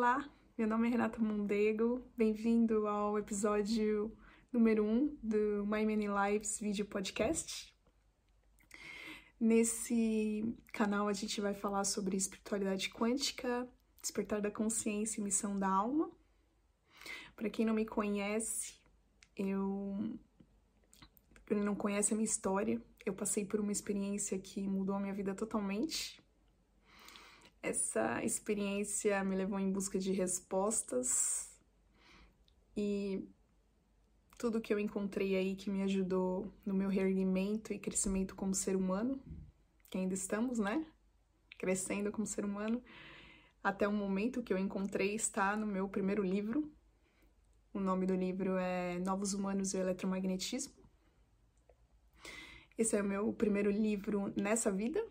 Olá, meu nome é Renata Mondego, bem-vindo ao episódio número 1 um do My Many Lives Video Podcast. Nesse canal a gente vai falar sobre espiritualidade quântica, despertar da consciência e missão da alma. Para quem não me conhece, eu não conhece a minha história, eu passei por uma experiência que mudou a minha vida totalmente. Essa experiência me levou em busca de respostas e tudo que eu encontrei aí que me ajudou no meu reerguimento e crescimento como ser humano, que ainda estamos, né? Crescendo como ser humano, até o momento que eu encontrei está no meu primeiro livro. O nome do livro é Novos Humanos e o Eletromagnetismo. Esse é o meu primeiro livro nessa vida,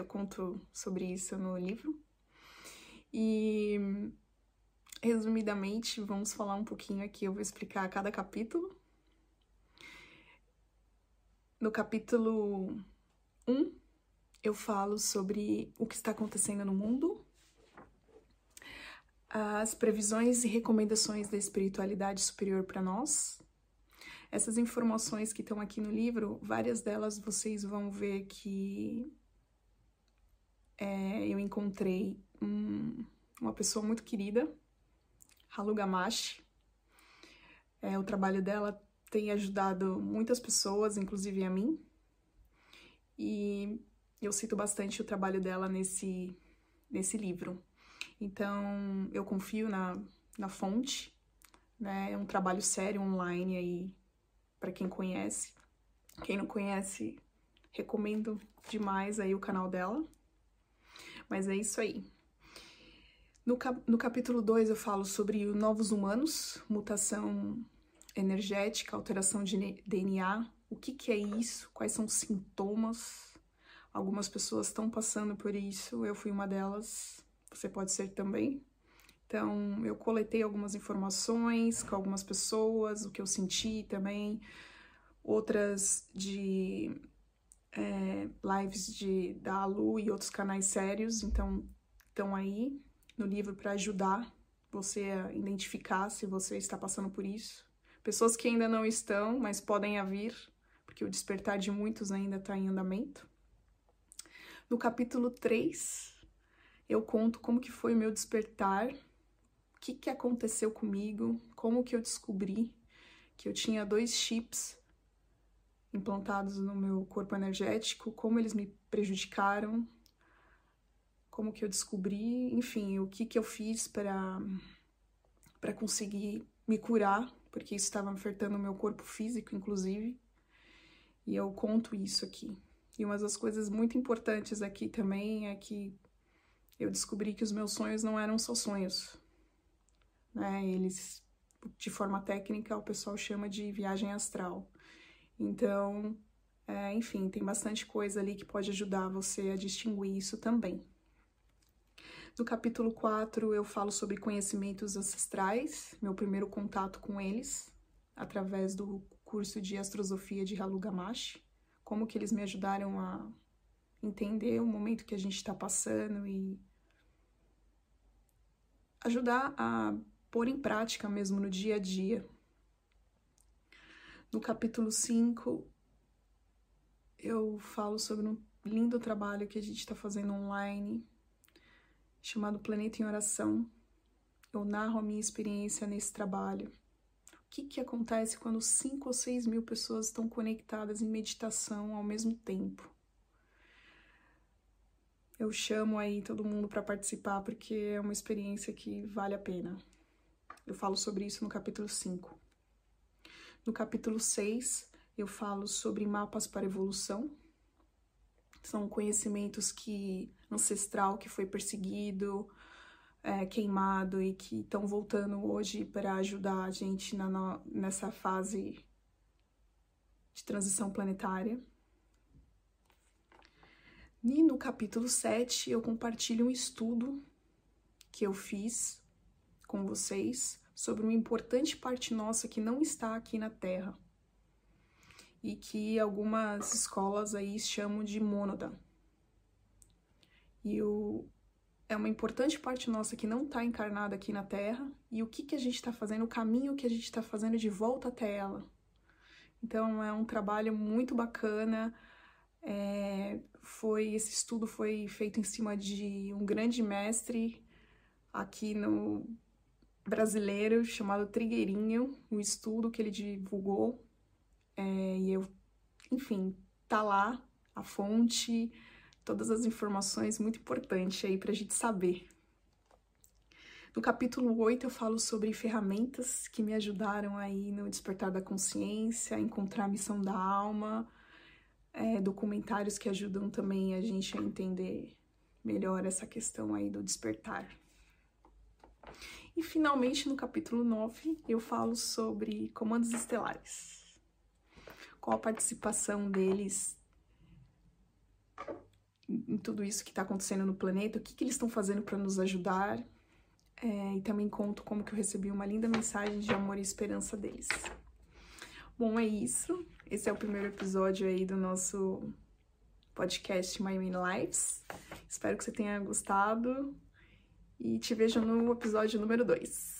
eu conto sobre isso no livro. E resumidamente, vamos falar um pouquinho aqui, eu vou explicar cada capítulo. No capítulo 1, eu falo sobre o que está acontecendo no mundo, as previsões e recomendações da espiritualidade superior para nós. Essas informações que estão aqui no livro, várias delas vocês vão ver que é, eu encontrei um, uma pessoa muito querida, Halu Gamashi. É, o trabalho dela tem ajudado muitas pessoas, inclusive a mim. E eu cito bastante o trabalho dela nesse, nesse livro. Então, eu confio na, na fonte, né? É um trabalho sério online aí para quem conhece. Quem não conhece, recomendo demais aí o canal dela. Mas é isso aí. No, cap no capítulo 2 eu falo sobre novos humanos, mutação energética, alteração de DNA, o que, que é isso, quais são os sintomas. Algumas pessoas estão passando por isso, eu fui uma delas, você pode ser também. Então, eu coletei algumas informações com algumas pessoas, o que eu senti também, outras de é, lives de, da Alu e outros canais sérios, então estão aí no livro para ajudar você a identificar se você está passando por isso. Pessoas que ainda não estão, mas podem vir, porque o despertar de muitos ainda está em andamento. No capítulo 3, eu conto como que foi o meu despertar, o que, que aconteceu comigo, como que eu descobri que eu tinha dois chips implantados no meu corpo energético, como eles me prejudicaram, como que eu descobri, enfim, o que que eu fiz para para conseguir me curar, porque isso estava afetando o meu corpo físico, inclusive. E eu conto isso aqui. E uma das coisas muito importantes aqui também é que eu descobri que os meus sonhos não eram só sonhos. Né? Eles, de forma técnica, o pessoal chama de viagem astral. Então, é, enfim, tem bastante coisa ali que pode ajudar você a distinguir isso também. No capítulo 4, eu falo sobre conhecimentos ancestrais, meu primeiro contato com eles, através do curso de astrosofia de Halu Gamashi, como que eles me ajudaram a entender o momento que a gente está passando e ajudar a pôr em prática mesmo no dia a dia no capítulo 5, eu falo sobre um lindo trabalho que a gente está fazendo online, chamado Planeta em Oração. Eu narro a minha experiência nesse trabalho. O que, que acontece quando 5 ou 6 mil pessoas estão conectadas em meditação ao mesmo tempo? Eu chamo aí todo mundo para participar porque é uma experiência que vale a pena. Eu falo sobre isso no capítulo 5. No capítulo 6, eu falo sobre mapas para evolução. São conhecimentos que ancestral que foi perseguido, é, queimado e que estão voltando hoje para ajudar a gente na, nessa fase de transição planetária. E no capítulo 7 eu compartilho um estudo que eu fiz com vocês sobre uma importante parte nossa que não está aqui na Terra e que algumas escolas aí chamam de mônada. E o, é uma importante parte nossa que não está encarnada aqui na Terra e o que, que a gente está fazendo, o caminho que a gente está fazendo de volta até ela. Então é um trabalho muito bacana. É, foi esse estudo foi feito em cima de um grande mestre aqui no brasileiro chamado Trigueirinho, o estudo que ele divulgou. É, e eu, enfim, tá lá a fonte, todas as informações muito importantes aí pra gente saber. No capítulo 8 eu falo sobre ferramentas que me ajudaram aí no despertar da consciência, encontrar a missão da alma, é, documentários que ajudam também a gente a entender melhor essa questão aí do despertar. E finalmente, no capítulo 9, eu falo sobre comandos estelares. Qual a participação deles em tudo isso que está acontecendo no planeta, o que, que eles estão fazendo para nos ajudar. É, e também conto como que eu recebi uma linda mensagem de amor e esperança deles. Bom, é isso. Esse é o primeiro episódio aí do nosso podcast My Main Lives. Espero que você tenha gostado e te vejo no episódio número 2.